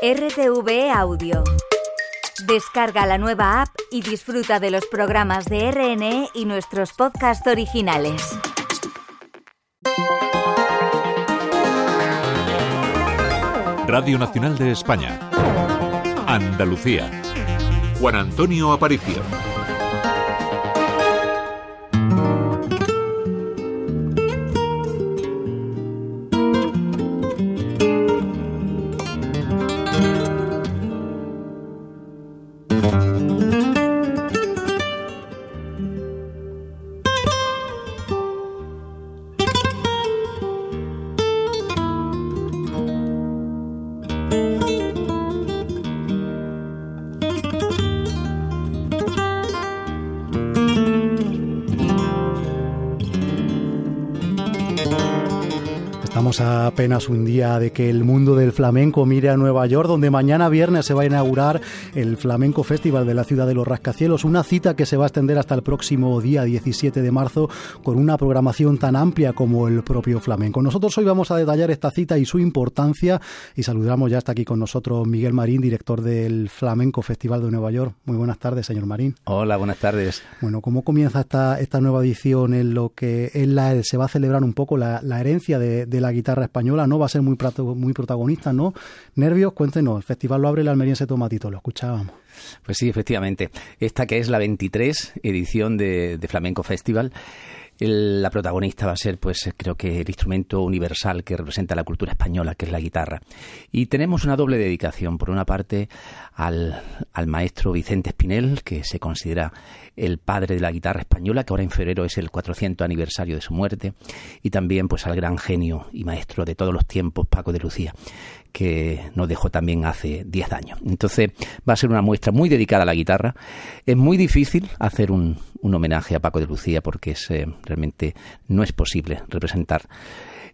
RTV Audio. Descarga la nueva app y disfruta de los programas de RNE y nuestros podcasts originales. Radio Nacional de España. Andalucía. Juan Antonio Aparicio. a apenas un día de que el mundo del flamenco mire a Nueva York, donde mañana viernes se va a inaugurar el Flamenco Festival de la ciudad de los rascacielos, una cita que se va a extender hasta el próximo día 17 de marzo con una programación tan amplia como el propio flamenco. Nosotros hoy vamos a detallar esta cita y su importancia y saludamos ya está aquí con nosotros Miguel Marín, director del Flamenco Festival de Nueva York. Muy buenas tardes, señor Marín. Hola, buenas tardes. Bueno, ¿cómo comienza esta, esta nueva edición en lo que en la, se va a celebrar un poco la, herencia de, de la guitarra española? No va a ser muy, muy protagonista, ¿no? Nervios, cuéntenos, el festival lo abre el almeriense Tomatito, lo escuchábamos. Pues sí, efectivamente. Esta que es la 23 edición de, Flamenco Festival, la protagonista va a ser, pues, creo que el instrumento universal que representa la cultura española, que es la guitarra. Y tenemos una doble dedicación. Por una parte, al, al maestro Vicente Espinel, que se considera el padre de la guitarra española, que ahora en febrero es el 400 aniversario de su muerte, y también pues al gran genio y maestro de todos los tiempos, Paco de Lucía, que nos dejó también hace 10 años. Entonces va a ser una muestra muy dedicada a la guitarra. Es muy difícil hacer un, homenaje a Paco de Lucía porque es, eh, realmente no es posible representar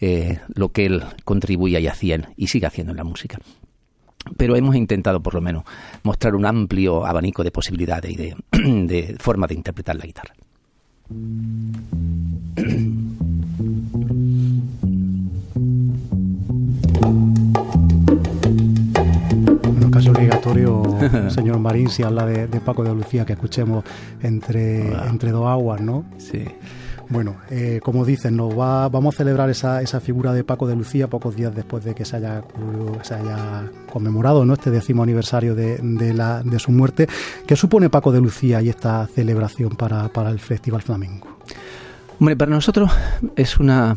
eh, lo que él contribuía y hacía y sigue haciendo en la música pero hemos intentado por lo menos mostrar un amplio abanico de posibilidades y de, de formas de interpretar la guitarra. Casi obligatorio, señor Marín, si habla de, Paco de Lucía, que escuchemos entre, entre dos aguas, ¿no? Sí. Bueno, eh, como dicen, nos va, vamos a celebrar esa, esa figura de Paco de Lucía pocos días después de que se haya, se haya conmemorado ¿no? este décimo aniversario de, de, la, de su muerte. ¿Qué supone Paco de Lucía y esta celebración para, para el Festival Flamenco? Hombre, para nosotros es una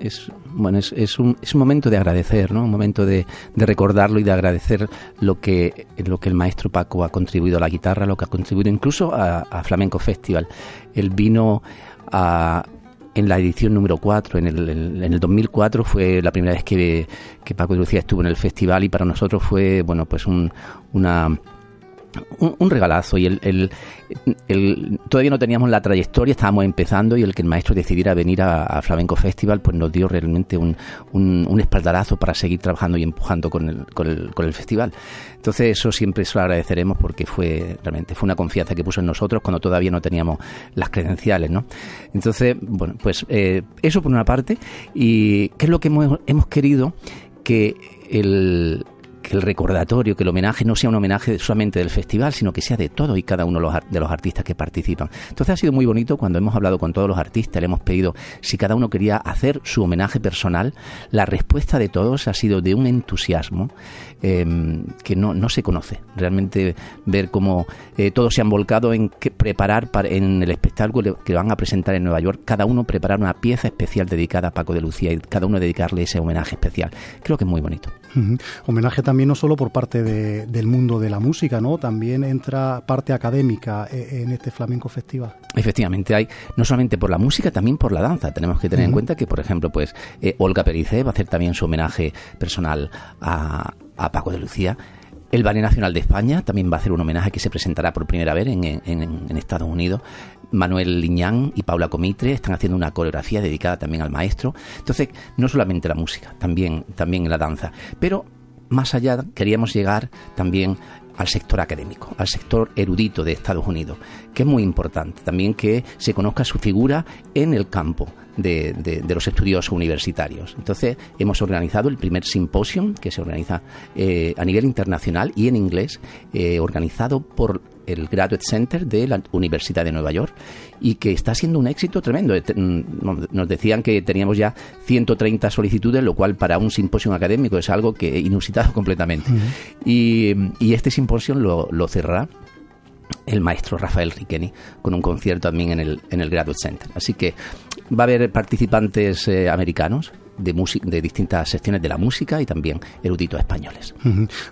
es bueno es, es, un, es un momento de agradecer no un momento de, de, recordarlo y de agradecer lo que lo que el maestro Paco ha contribuido a la guitarra lo que ha contribuido incluso a, a Flamenco Festival. El vino en la edición número 4, en el, en el 2004 fue la primera vez que, que Paco de Lucía estuvo en el festival y para nosotros fue, bueno, pues un, una un, regalazo y el, todavía no teníamos la trayectoria, estábamos empezando y el que el maestro decidiera venir a, Flamenco Festival pues nos dio realmente un, un, espaldarazo para seguir trabajando y empujando con el, con con el festival. Entonces eso siempre se lo agradeceremos porque fue realmente fue una confianza que puso en nosotros cuando todavía no teníamos las credenciales, ¿no? Entonces, bueno, pues eh, eso por una parte y qué es lo que hemos, hemos querido que el, que el recordatorio, que el homenaje no sea un homenaje solamente del festival, sino que sea de todo y cada uno de los artistas que participan. Entonces ha sido muy bonito cuando hemos hablado con todos los artistas, le hemos pedido si cada uno quería hacer su homenaje personal. La respuesta de todos ha sido de un entusiasmo em, que no, no se conoce. Realmente ver cómo eh, todos se han volcado en preparar para, en el espectáculo que van a presentar en Nueva York, cada uno preparar una pieza especial dedicada a Paco de Lucía y cada uno dedicarle ese homenaje especial. Creo que es muy bonito. Homenaje también no solo por parte del mundo de la música, ¿no? También entra parte académica eh, en este flamenco festival. Efectivamente, hay no solamente por la música, también por la danza. Tenemos que tener en cuenta que, por ejemplo, pues eh, Olga Pericé va a hacer también su homenaje personal a, Paco de Lucía. El Ballet Nacional de España también va a hacer un homenaje que se presentará por primera vez en, en, Estados Unidos. Manuel Liñán y Paula Comitre están haciendo una coreografía dedicada también al maestro. Entonces, no solamente la música, también, también la danza. Pero más allá queríamos llegar también al sector académico, al sector erudito de Estados Unidos, que es muy importante. También que se conozca su figura en el campo de, los estudios universitarios. Entonces, hemos organizado el primer simposio que se organiza eh, a nivel internacional y en inglés, eh, organizado por el Graduate Center de la Universidad de Nueva York y que está siendo un éxito tremendo. Eh, mm, nos decían que teníamos ya 130 solicitudes, lo cual para un simposio académico es algo que inusitado completamente. y, este simposio lo, lo cerrará el maestro Rafael Riqueni con un concierto también en el, en el Graduate Center. Así que va a haber participantes eh, americanos, de, de distintas secciones de la música y también eruditos españoles.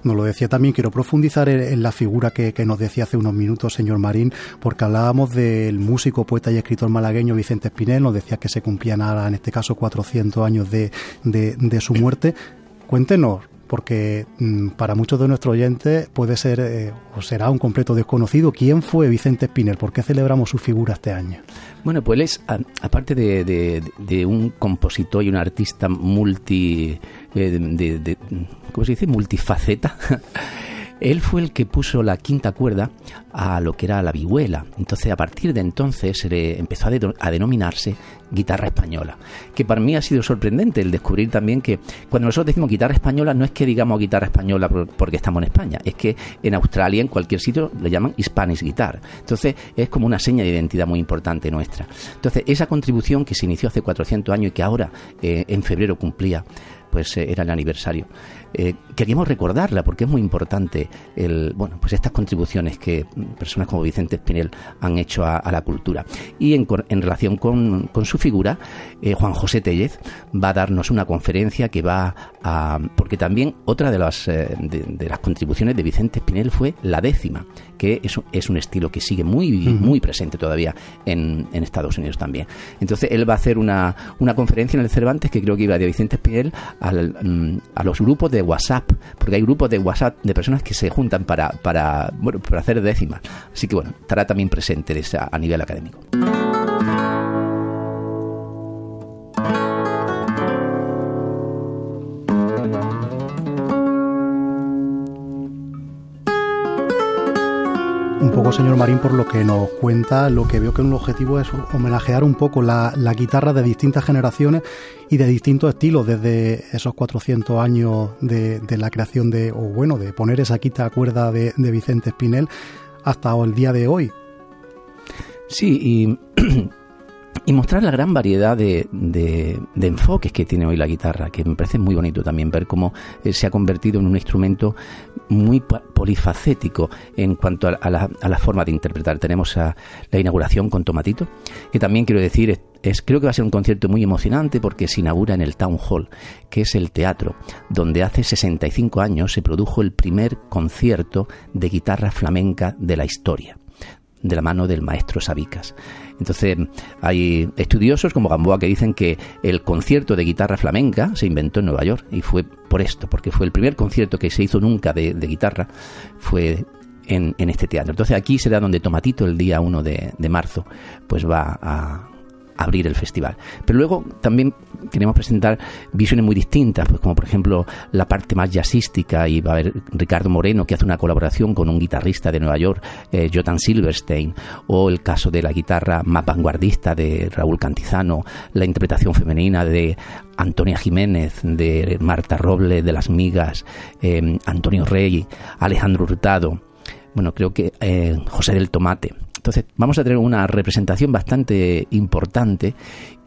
Nos lo decía también, quiero profundizar en, la figura que, nos decía hace unos minutos, señor Marín, porque hablábamos del músico, poeta y escritor malagueño Vicente Espinel, nos decía que se cumplían ahora, en este caso, 400 años de, de su muerte. Cuéntenos, porque mm, para muchos de nuestros oyentes puede ser eh, o será un completo desconocido. ¿Quién fue Vicente Spinel? ¿Por qué celebramos su figura este año? Bueno, pues es, aparte de, un compositor y un artista multi, eh, de, ¿cómo se dice? Multifaceta. Él fue el que puso la quinta cuerda a lo que era la vihuela. Entonces, a partir de entonces se le empezó a, denominarse guitarra española. Que para mí ha sido sorprendente el descubrir también que cuando nosotros decimos guitarra española, no es que digamos guitarra española porque estamos en España, es que en Australia, en cualquier sitio, le llaman Spanish Guitar. Entonces, es como una seña de identidad muy importante nuestra. Entonces, esa contribución que se inició hace 400 años y que ahora eh, en febrero cumplía, pues eh, era el aniversario eh, queríamos recordarla porque es muy importante el, bueno, pues estas contribuciones que personas como Vicente Espinel han hecho a, la cultura. Y en, relación con, su figura, eh, Juan José Tellez va a darnos una conferencia que va a... porque también otra de las, eh, de, las contribuciones de Vicente Espinel fue la décima, que es, es un estilo que sigue muy, muy presente todavía en, Estados Unidos también. Entonces él va a hacer una, una conferencia en el Cervantes que creo que iba de Vicente Espinel mm, a los grupos de WhatsApp, porque hay grupos de WhatsApp de personas que se juntan para, para, bueno, para hacer décimas. Así que bueno, estará también presente a nivel académico. Señor Marín, por lo que nos cuenta, lo que veo que un objetivo es homenajear un poco la, guitarra de distintas generaciones y de distintos estilos, desde esos 400 años de, la creación de, o bueno, de poner esa quinta cuerda de, de Vicente Espinel hasta el día de hoy. Sí, y y mostrar la gran variedad de, de, enfoques que tiene hoy la guitarra, que me parece muy bonito también ver cómo eh, se ha convertido en un instrumento muy polifacético en cuanto a, la, a la, forma de interpretar. Tenemos a la inauguración con Tomatito, que también quiero decir, es, creo que va a ser un concierto muy emocionante porque se inaugura en el Town Hall, que es el teatro, donde hace 65 años se produjo el primer concierto de guitarra flamenca de la historia de la mano del maestro Sabicas. Entonces, hay estudiosos como Gamboa que dicen que el concierto de guitarra flamenca se inventó en Nueva York y fue por esto, porque fue el primer concierto que se hizo nunca de, guitarra, fue en, este teatro. Entonces aquí será donde Tomatito el día 1 de, de marzo pues va a, abrir el festival. Pero luego también queremos presentar visiones muy distintas, pues como por ejemplo la parte más jazzística y va a haber Ricardo Moreno que hace una colaboración con un guitarrista de Nueva York, eh, Jotan Silverstein, o el caso de la guitarra más vanguardista de Raúl Cantizano, la interpretación femenina de Antonia Jiménez, de Marta Roble, de Las Migas, eh, Antonio Rey, Alejandro Hurtado, bueno, creo que eh, José del Tomate. Entonces vamos a tener una representación bastante importante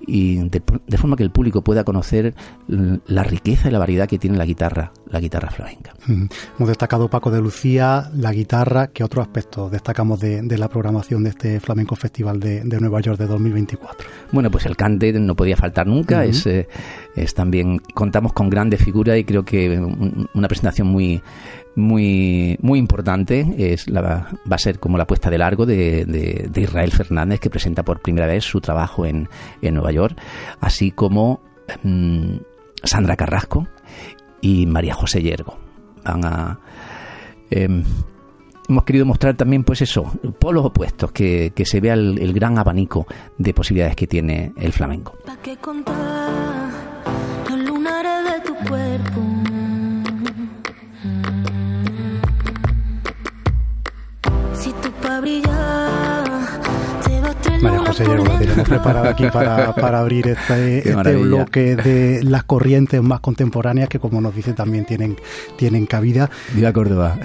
y de, forma que el público pueda conocer la riqueza y la variedad que tiene la guitarra, la guitarra flamenca. Hemos destacado Paco de Lucía, la guitarra, ¿qué otro aspecto destacamos de, la programación de este Flamenco Festival de, Nueva York de 2024? Bueno, pues el cante no podía faltar nunca, es, eh, es también, contamos con grandes figuras y creo que una presentación muy muy, muy importante. Es la, va a ser como la puesta de largo de, Israel Fernández, que presenta por primera vez su trabajo en, en Nueva York, así como mm, Sandra Carrasco y María José Yergo. Van a. Em, hemos querido mostrar también, pues eso, polos opuestos, que, que se vea el, el, gran abanico de posibilidades que tiene el flamenco. contar los lunares de tu cuerpo? brillar. Sellero, lo tenemos preparado aquí para, para abrir este, este bloque de las corrientes más contemporáneas que, como nos dice, también tienen, tienen cabida. Viva Córdoba.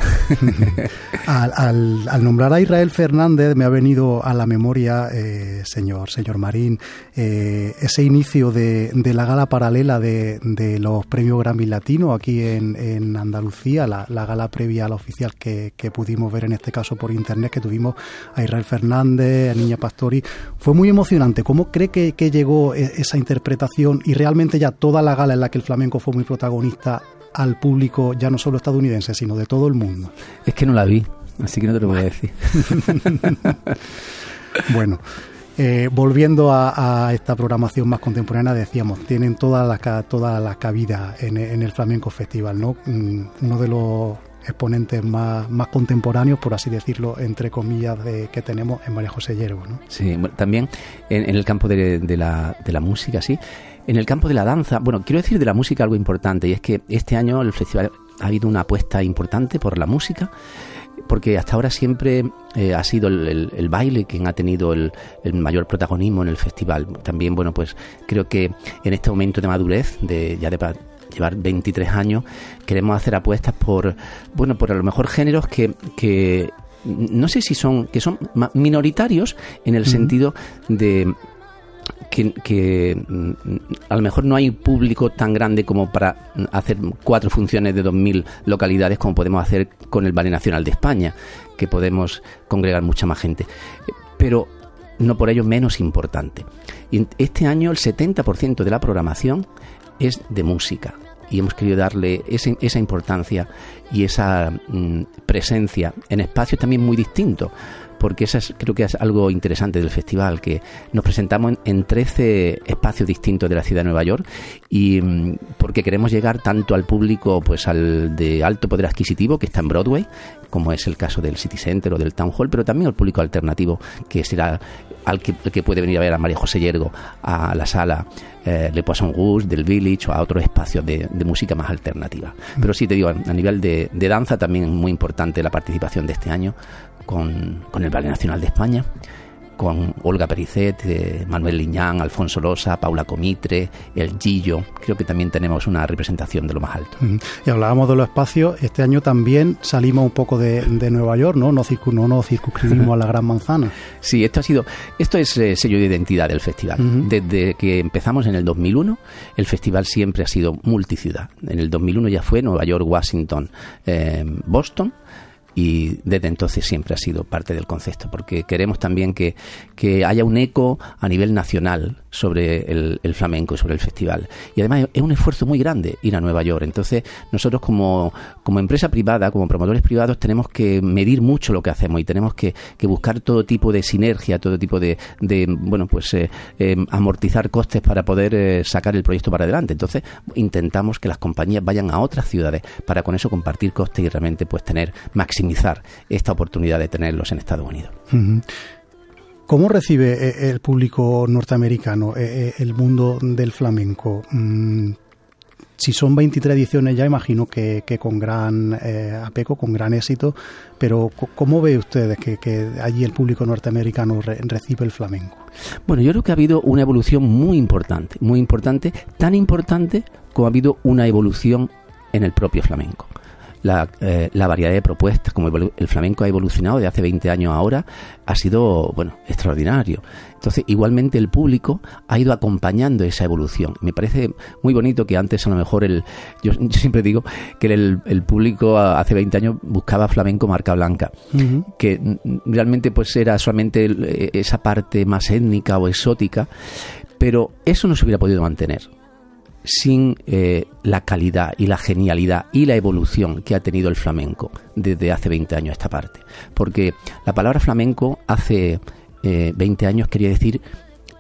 al, al, nombrar a Israel Fernández me ha venido a la memoria, eh, señor, señor Marín, eh, ese inicio de, de, la gala paralela de, de los premios Grammy Latino aquí en, en Andalucía, la, la, gala previa a la oficial que, que pudimos ver en este caso por internet, que tuvimos a Israel Fernández, a Niña Pastori. Fue muy emocionante. ¿Cómo cree que, que llegó e, esa interpretación y realmente ya toda la gala en la que el flamenco fue muy protagonista al público, ya no solo estadounidense, sino de todo el mundo? Es que no la vi, así que no te lo voy a decir. bueno. Eh, volviendo a, a, esta programación más contemporánea, decíamos, tienen toda la, toda la cabida en, en el Flamenco Festival, ¿no? Mm, uno de los exponentes más, más contemporáneos, por así decirlo, entre comillas, de, que tenemos en María José Yerbo. ¿no? Sí, también en, en, el campo de, de, la, de la música, sí. En el campo de la danza, bueno, quiero decir de la música algo importante, y es que este año el festival ha habido una apuesta importante por la música porque hasta ahora siempre eh, ha sido el, el, el, baile quien ha tenido el, el, mayor protagonismo en el festival. También, bueno, pues creo que en este momento de madurez, de ya de llevar 23 años, queremos hacer apuestas por, bueno, por a lo mejor géneros que, que no sé si son, que son minoritarios en el uh -huh. sentido de que, que, a lo mejor no hay público tan grande como para hacer cuatro funciones de 2.000 localidades como podemos hacer con el Ballet Nacional de España, que podemos congregar mucha más gente. Pero no por ello menos importante. Y este año el 70% de la programación es de música. Y hemos querido darle ese, esa importancia y esa mm, presencia en espacios también muy distintos porque eso es, creo que es algo interesante del festival, que nos presentamos en, en 13 espacios distintos de la ciudad de Nueva York y mm, porque queremos llegar tanto al público pues al de alto poder adquisitivo que está en Broadway, como es el caso del City Center o del Town Hall, pero también al público alternativo que será al que, puede venir a ver a María José Yergo a la sala eh, Le Poisson Rouge, del Village o a otros espacios de, de música más alternativa. Pero sí, te digo, a, a nivel de, de danza también es muy importante la participación de este año con, con el Ballet Nacional de España, con Olga Pericet, eh, Manuel Liñán, Alfonso Losa, Paula Comitre, El Gillo. Creo que también tenemos una representación de lo más alto. Y hablábamos de los espacios. Este año también salimos un poco de, de Nueva York, ¿no? No, circun, no nos circunscribimos a la Gran Manzana. Sí, esto ha sido, esto es eh, sello de identidad del festival. Uh -huh. Desde que empezamos en el 2001, el festival siempre ha sido multiciudad. En el 2001 ya fue Nueva York, Washington, eh, Boston y desde entonces siempre ha sido parte del concepto, porque queremos también que, que haya un eco a nivel nacional sobre el, el, flamenco y sobre el festival. Y además es un esfuerzo muy grande ir a Nueva York. Entonces, nosotros como, como empresa privada, como promotores privados, tenemos que medir mucho lo que hacemos y tenemos que, que buscar todo tipo de sinergia, todo tipo de, de bueno, pues eh, eh, amortizar costes para poder eh, sacar el proyecto para adelante. Entonces, intentamos que las compañías vayan a otras ciudades para con eso compartir costes y realmente pues tener maximizar esta oportunidad de tenerlos en Estados Unidos. ¿Cómo recibe eh, el público norteamericano eh, el mundo del flamenco? Mm, si son 23 ediciones ya imagino que, con gran eh, con gran éxito, pero ¿cómo ve ustedes que, allí el público norteamericano re, recibe el flamenco? Bueno, yo creo que ha habido una evolución muy importante, muy importante, tan importante como ha habido una evolución en el propio flamenco la, eh, la, variedad de propuestas, como el flamenco ha evolucionado de hace 20 años ahora, ha sido, bueno, extraordinario. Entonces, igualmente el público ha ido acompañando esa evolución. Me parece muy bonito que antes a lo mejor el, yo, yo siempre digo que el, el, público hace 20 años buscaba flamenco marca blanca, uh -huh. que realmente pues era solamente eh, esa parte más étnica o exótica, pero eso no se hubiera podido mantener sin eh, la calidad y la genialidad y la evolución que ha tenido el flamenco desde hace 20 años esta parte. Porque la palabra flamenco hace eh, 20 años quería decir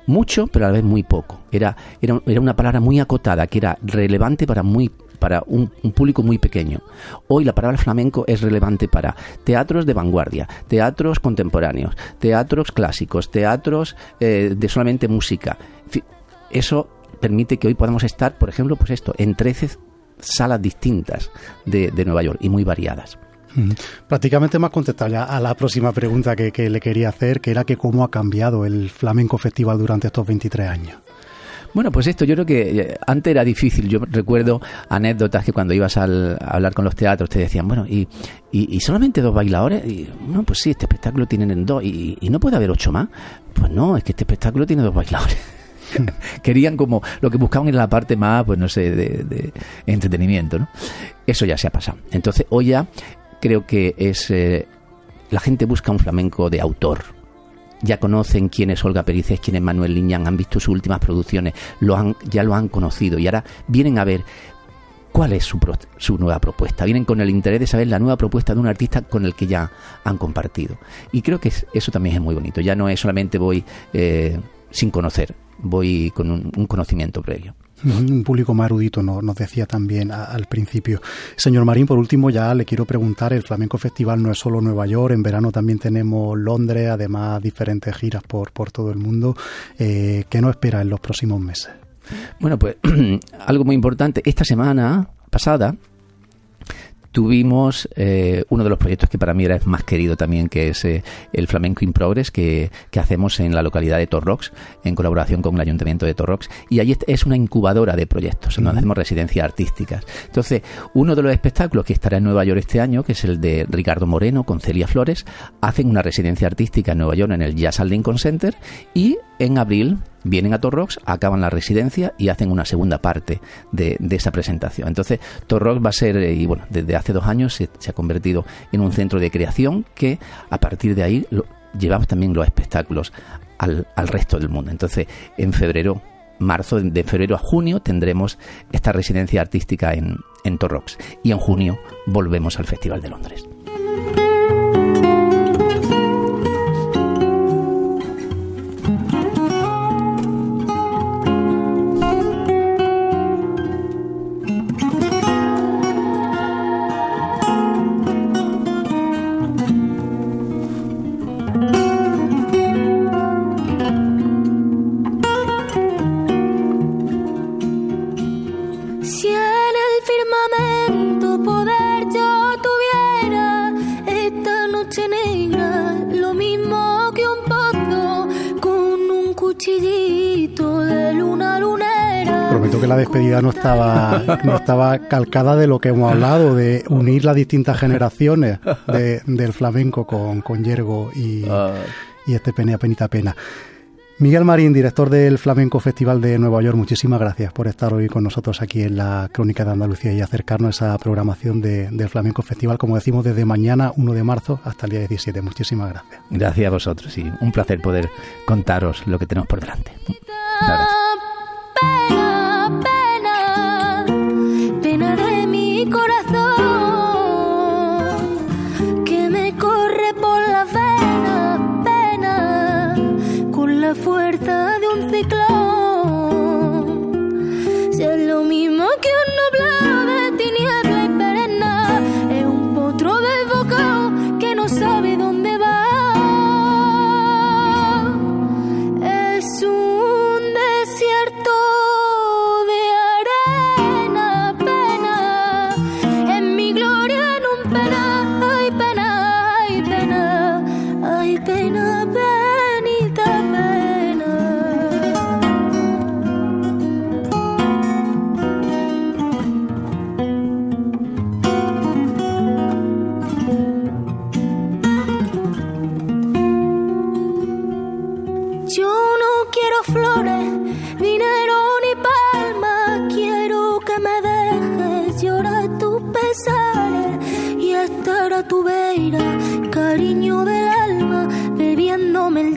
mucho, pero a la vez muy poco. Era, era, era una palabra muy acotada, que era relevante para muy para un, un, público muy pequeño. Hoy la palabra flamenco es relevante para teatros de vanguardia, teatros contemporáneos, teatros clásicos, teatros eh, de solamente música. Eso permite que hoy podamos estar, por ejemplo, pues esto, en 13 salas distintas de, de Nueva York y muy variadas. Prácticamente más contestado ya a la próxima pregunta que, que le quería hacer, que era que cómo ha cambiado el Flamenco Festival durante estos 23 años. Bueno, pues esto yo creo que eh, antes era difícil. Yo recuerdo anécdotas que cuando ibas al, a hablar con los teatros te decían, bueno, ¿y, y, solamente dos bailadores? Y, no, pues sí, este espectáculo tienen dos. Y, ¿Y no puede haber ocho más? Pues no, es que este espectáculo tiene dos bailadores. Querían como lo que buscaban en la parte más, pues no sé, de, entretenimiento, ¿no? Eso ya se ha pasado. Entonces, hoy ya creo que es... Eh, la gente busca un flamenco de autor, ya conocen quién es Olga Pericés, quién es Manuel Liñán, han visto sus últimas producciones, ya lo han conocido y ahora vienen a ver cuál es su, su, nueva propuesta. Vienen con el interés de saber la nueva propuesta de un artista con el que ya han compartido. Y creo que eso también es muy bonito. Ya no es solamente voy eh, sin conocer, voy con un conocimiento previo un público más erudito, nos, decía también al principio. Señor Marín, por último, ya le quiero preguntar, el Flamenco Festival no es solo Nueva York, en verano también tenemos Londres, además diferentes giras por, por todo el mundo. Eh, ¿Qué nos espera en los próximos meses? Bueno, pues algo muy importante. Esta semana pasada tuvimos eh, uno de los proyectos que para mí era más querido también, que es eh, el Flamenco in Progress, que, hacemos en la localidad de Torrox, en colaboración con el Ayuntamiento de Torrox. Y allí es una incubadora de proyectos, donde hacemos residencias artísticas. Entonces, uno de los espectáculos que estará en Nueva York este año, que es el de Ricardo Moreno con Celia Flores, hacen una residencia artística en Nueva York en el Jazz Lincoln Center y en abril vienen a Torrox, acaban la residencia y hacen una segunda parte de, esa presentación. Entonces, Torrox va a ser, eh, y bueno, desde hace dos años se, ha convertido en un centro de creación que a partir de ahí llevamos también los espectáculos al, resto del mundo. Entonces, en febrero, marzo, de febrero a junio tendremos esta residencia artística en, en Torrox y en junio volvemos al Festival de Londres. No estaba, no estaba calcada de lo que hemos hablado, de unir las distintas generaciones del flamenco con, con Yergo y, ah. y este Penea Penita Pena. Miguel Marín, director del Flamenco Festival de Nueva York, muchísimas gracias por estar hoy con nosotros aquí en la Crónica de Andalucía y acercarnos a esa programación del Flamenco Festival, como decimos, desde mañana 1 de marzo hasta el día 17. Muchísimas gracias. Gracias a vosotros y un placer poder contaros lo que tenemos por delante.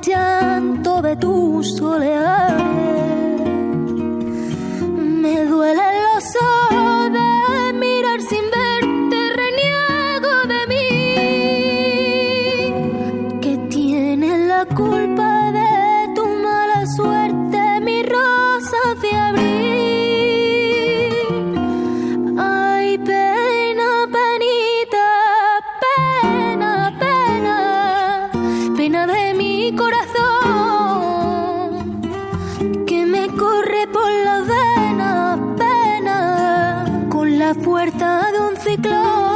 llanto de tu soledad. de un ciclón.